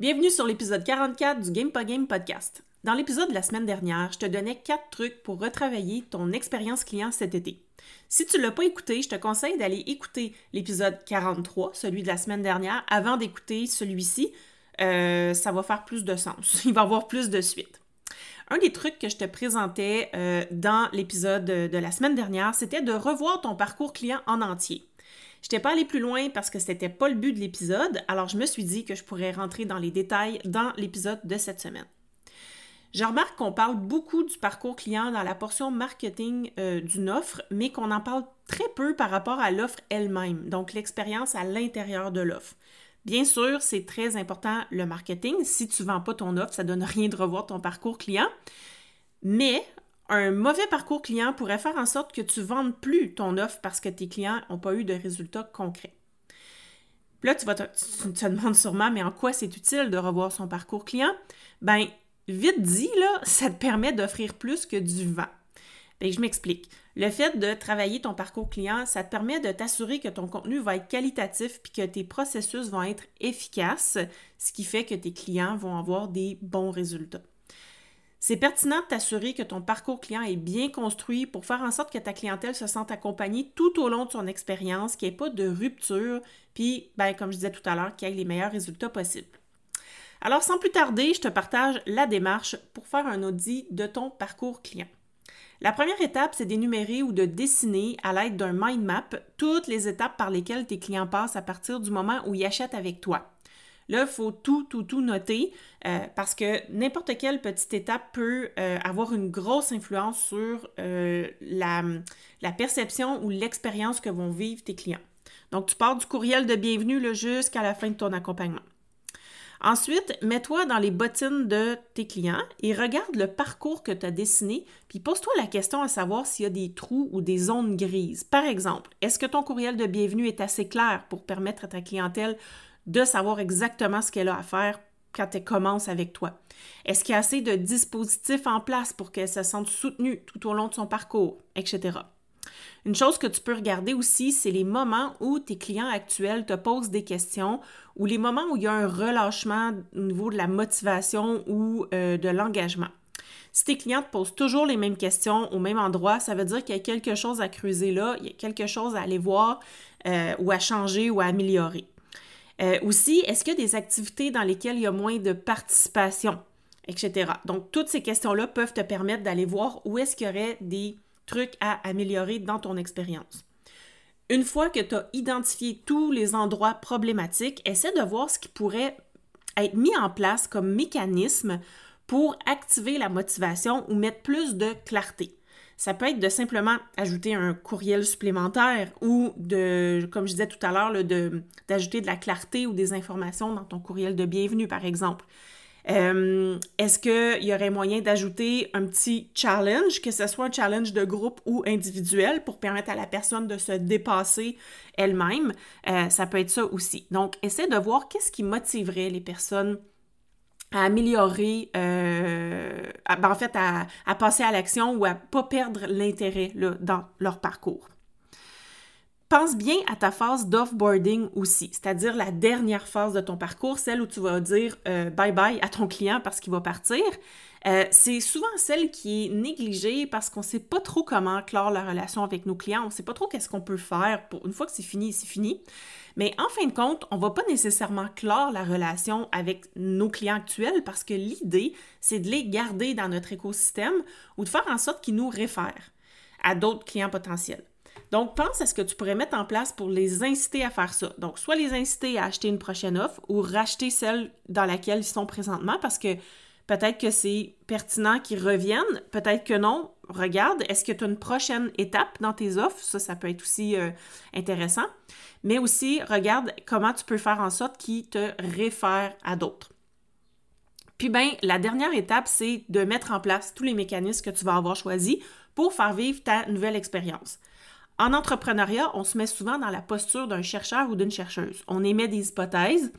Bienvenue sur l'épisode 44 du Game Game podcast. Dans l'épisode de la semaine dernière, je te donnais quatre trucs pour retravailler ton expérience client cet été. Si tu ne l'as pas écouté, je te conseille d'aller écouter l'épisode 43, celui de la semaine dernière, avant d'écouter celui-ci. Euh, ça va faire plus de sens. Il va avoir plus de suite. Un des trucs que je te présentais euh, dans l'épisode de la semaine dernière, c'était de revoir ton parcours client en entier. Je n'étais pas allée plus loin parce que c'était pas le but de l'épisode, alors je me suis dit que je pourrais rentrer dans les détails dans l'épisode de cette semaine. Je remarque qu'on parle beaucoup du parcours client dans la portion marketing euh, d'une offre, mais qu'on en parle très peu par rapport à l'offre elle-même, donc l'expérience à l'intérieur de l'offre. Bien sûr, c'est très important le marketing. Si tu ne vends pas ton offre, ça ne donne rien de revoir ton parcours client. Mais un mauvais parcours client pourrait faire en sorte que tu ne vendes plus ton offre parce que tes clients n'ont pas eu de résultats concrets. là, tu, vas te, te demandes sûrement, mais en quoi c'est utile de revoir son parcours client? Ben, vite dit, ça te permet d'offrir plus que du vent. Ben, je m'explique. Le fait de travailler ton parcours client, ça te permet de t'assurer que ton contenu va être qualitatif puis que tes processus vont être efficaces, ce qui fait que tes clients vont avoir des bons résultats. C'est pertinent de t'assurer que ton parcours client est bien construit pour faire en sorte que ta clientèle se sente accompagnée tout au long de son expérience, qu'il n'y ait pas de rupture, puis, ben, comme je disais tout à l'heure, qu'il y ait les meilleurs résultats possibles. Alors, sans plus tarder, je te partage la démarche pour faire un audit de ton parcours client. La première étape, c'est d'énumérer ou de dessiner à l'aide d'un mind map toutes les étapes par lesquelles tes clients passent à partir du moment où ils achètent avec toi. Là, il faut tout, tout, tout noter euh, parce que n'importe quelle petite étape peut euh, avoir une grosse influence sur euh, la, perception ou l'expérience que vont vivre tes clients. Donc, tu pars du courriel de bienvenue jusqu'à la fin de ton accompagnement. Ensuite, mets-toi dans les bottines de tes clients et regarde le parcours que tu as dessiné, puis pose-toi la question à savoir s'il y a des trous ou des zones grises. Par exemple, est-ce que ton courriel de bienvenue est assez clair pour permettre à ta clientèle de savoir exactement ce qu'elle a à faire quand elle commence avec toi? Est-ce qu'il y a assez de dispositifs en place pour qu'elle se sente soutenue tout au long de son parcours, etc. Une chose que tu peux regarder aussi, c'est les moments où tes clients actuels te posent des questions ou les moments où il y a un relâchement au niveau de la motivation ou euh, de l'engagement. Si tes clients te posent toujours les mêmes questions au même endroit, ça veut dire qu'il y a quelque chose à creuser là, il y a quelque chose à aller voir euh, ou à changer ou à améliorer. Euh, aussi, est-ce qu'il y a des activités dans lesquelles il y a moins de participation, etc. Donc, toutes ces questions-là peuvent te permettre d'aller voir où est-ce qu'il y aurait des trucs à améliorer dans ton expérience. Une fois que tu as identifié tous les endroits problématiques, essaie de voir ce qui pourrait être mis en place comme mécanisme pour activer la motivation ou mettre plus de clarté. Ça peut être de simplement ajouter un courriel supplémentaire ou de, comme je disais tout à l'heure, d'ajouter de la clarté ou des informations dans ton courriel de bienvenue, par exemple. Euh, est-ce qu'il y aurait moyen d'ajouter un petit challenge, que ce soit un challenge de groupe ou individuel, pour permettre à la personne de se dépasser elle-même? Euh, ça peut être ça aussi. Donc, essaie de voir qu'est-ce qui motiverait les personnes à améliorer, euh, ben, en fait, à, à, passer à l'action ou à pas perdre l'intérêt dans leur parcours. Pense bien à ta phase d'offboarding aussi, c'est-à-dire la dernière phase de ton parcours, celle où tu vas dire euh, bye bye à ton client parce qu'il va partir. Euh, c'est souvent celle qui est négligée parce qu'on ne sait pas trop comment clore la relation avec nos clients, on ne sait pas trop qu'est-ce qu'on peut faire pour une fois que c'est fini, c'est fini. Mais en fin de compte, on ne va pas nécessairement clore la relation avec nos clients actuels parce que l'idée, c'est de les garder dans notre écosystème ou de faire en sorte qu'ils nous réfèrent à d'autres clients potentiels. Donc, pense à ce que tu pourrais mettre en place pour les inciter à faire ça. Donc, soit les inciter à acheter une prochaine offre ou racheter celle dans laquelle ils sont présentement parce que Peut-être que c'est pertinent qu'ils reviennent, peut-être que non. Regarde, est-ce que tu as une prochaine étape dans tes offres? Ça, ça peut être aussi euh, intéressant. Mais aussi, regarde comment tu peux faire en sorte qu'ils te réfèrent à d'autres. Puis bien, la dernière étape, c'est de mettre en place tous les mécanismes que tu vas avoir choisis pour faire vivre ta nouvelle expérience. En entrepreneuriat, on se met souvent dans la posture d'un chercheur ou d'une chercheuse. On émet des hypothèses,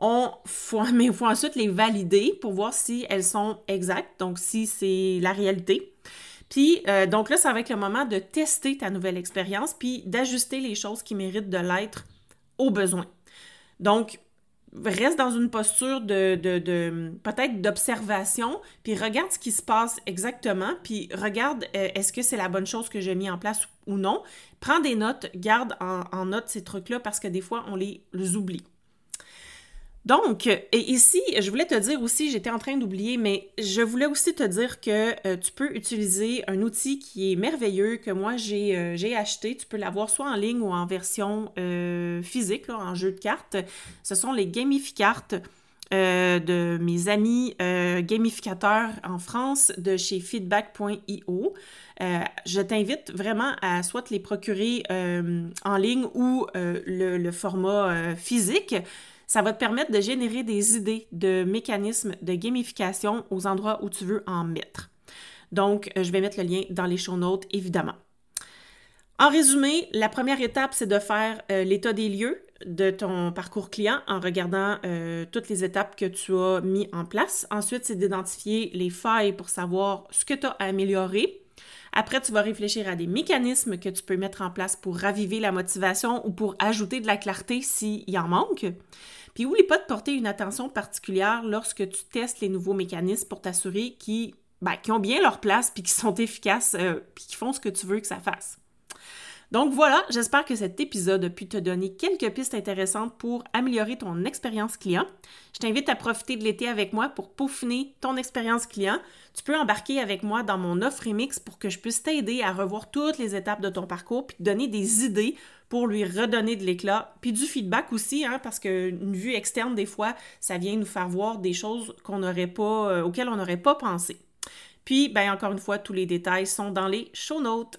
on faut, mais il faut ensuite les valider pour voir si elles sont exactes, donc si c'est la réalité. Puis, euh, donc là, ça va être le moment de tester ta nouvelle expérience, puis d'ajuster les choses qui méritent de l'être au besoin. Donc, reste dans une posture de, de, peut-être d'observation, puis regarde ce qui se passe exactement, puis regarde euh, est-ce que c'est la bonne chose que j'ai mis en place ou non. Prends des notes, garde en, en note ces trucs-là parce que des fois, on les oublie. Donc, et ici, je voulais te dire aussi, j'étais en train d'oublier, mais je voulais aussi te dire que euh, tu peux utiliser un outil qui est merveilleux, que moi j'ai euh, acheté. Tu peux l'avoir soit en ligne ou en version euh, physique, en jeu de cartes. Ce sont les gamificartes de mes amis gamificateurs en France de chez feedback.io. je t'invite vraiment à soit les procurer en ligne ou le, format physique. Ça va te permettre de générer des idées de mécanismes de gamification aux endroits où tu veux en mettre. Donc, euh, je vais mettre le lien dans les show notes, évidemment. En résumé, la première étape, c'est de faire euh, l'état des lieux de ton parcours client en regardant euh, toutes les étapes que tu as mis en place. Ensuite, c'est d'identifier les failles pour savoir ce que tu as à améliorer. Après, tu vas réfléchir à des mécanismes que tu peux mettre en place pour raviver la motivation ou pour ajouter de la clarté s'il y en manque. Puis oublie pas de porter une attention particulière lorsque tu testes les nouveaux mécanismes pour t'assurer qu'ils ben, ont bien leur place puis qu'ils sont efficaces euh, puis qu'ils font ce que tu veux que ça fasse. Donc voilà, j'espère que cet épisode a pu te donner quelques pistes intéressantes pour améliorer ton expérience client. Je t'invite à profiter de l'été avec moi pour peaufiner ton expérience client. Tu peux embarquer avec moi dans mon offre remix pour que je puisse t'aider à revoir toutes les étapes de ton parcours puis te donner des idées pour lui redonner de l'éclat, puis du feedback aussi, hein, parce qu'une vue externe, des fois, ça vient nous faire voir des choses qu'on n'aurait euh, auxquelles on n'aurait pas pensé. Puis, ben, encore une fois, tous les détails sont dans les show notes.